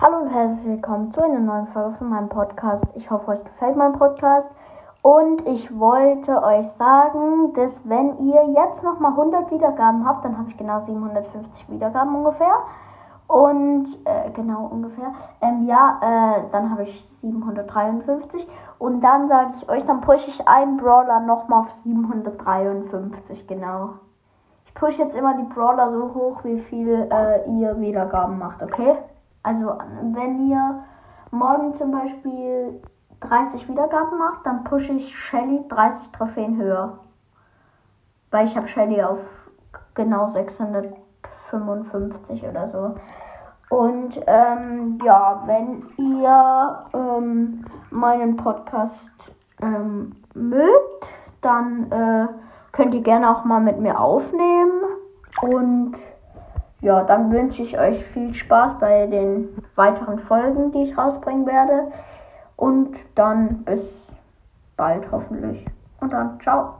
Hallo und herzlich willkommen zu einer neuen Folge von meinem Podcast. Ich hoffe, euch gefällt mein Podcast. Und ich wollte euch sagen, dass wenn ihr jetzt nochmal 100 Wiedergaben habt, dann habe ich genau 750 Wiedergaben ungefähr. Und äh, genau ungefähr. Ähm, ja, äh, dann habe ich 753. Und dann sage ich euch, dann pushe ich einen Brawler nochmal auf 753, genau. Ich pushe jetzt immer die Brawler so hoch, wie viel äh, ihr Wiedergaben macht, okay? Also wenn ihr morgen zum Beispiel 30 Wiedergaben macht, dann pushe ich Shelly 30 Trophäen höher. Weil ich habe Shelly auf genau 655 oder so. Und ähm, ja, wenn ihr ähm, meinen Podcast ähm, mögt, dann äh, könnt ihr gerne auch mal mit mir aufnehmen. Und ja, dann wünsche ich euch viel Spaß bei den weiteren Folgen, die ich rausbringen werde. Und dann bis bald hoffentlich. Und dann ciao.